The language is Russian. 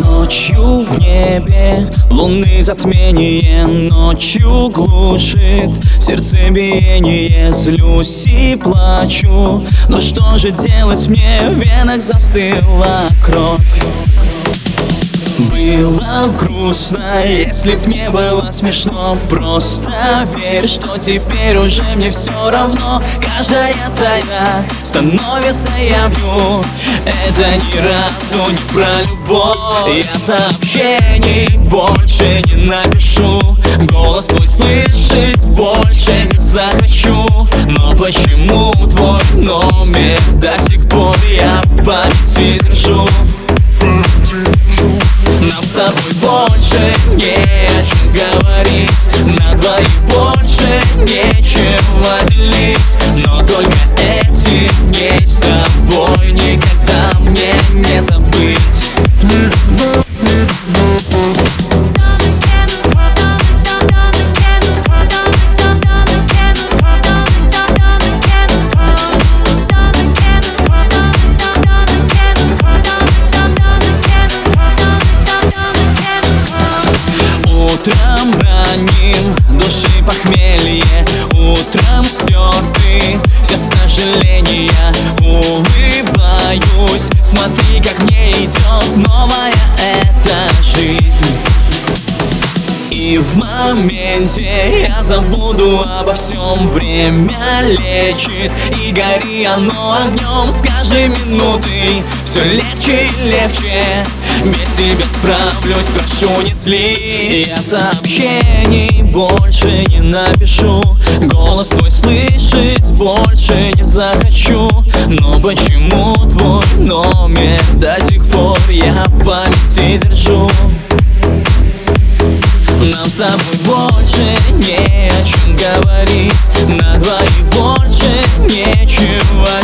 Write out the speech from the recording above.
Ночью в небе. Луны затмение Ночью глушит. Сердцебиение Злюсь и плачу. Но что же делать мне? В венах застыла кровь. Было грустно, если б не было смешно. Просто верь, что теперь уже мне все равно. Каждая тайна становится явью Это ни разу не про любовь. Я сообщений больше не напишу. Голос твой слышать больше не захочу. Но почему твой номер до сих пор я в памяти держу? Нам с тобой больше не о чем говорить Утром ранним души похмелье. Утром стерты все сожаления. Улыбаюсь, смотри, как мне идет новая эта и в моменте я забуду обо всем. Время лечит и гори оно огнем. С каждой минутой все легче и легче. Без тебя справлюсь, прошу не зли Я сообщений больше не напишу. Голос твой слышать больше не захочу. Но почему твой номер до сих пор я в памяти держу сердцем больше не о чем говорить. На двоих больше нечего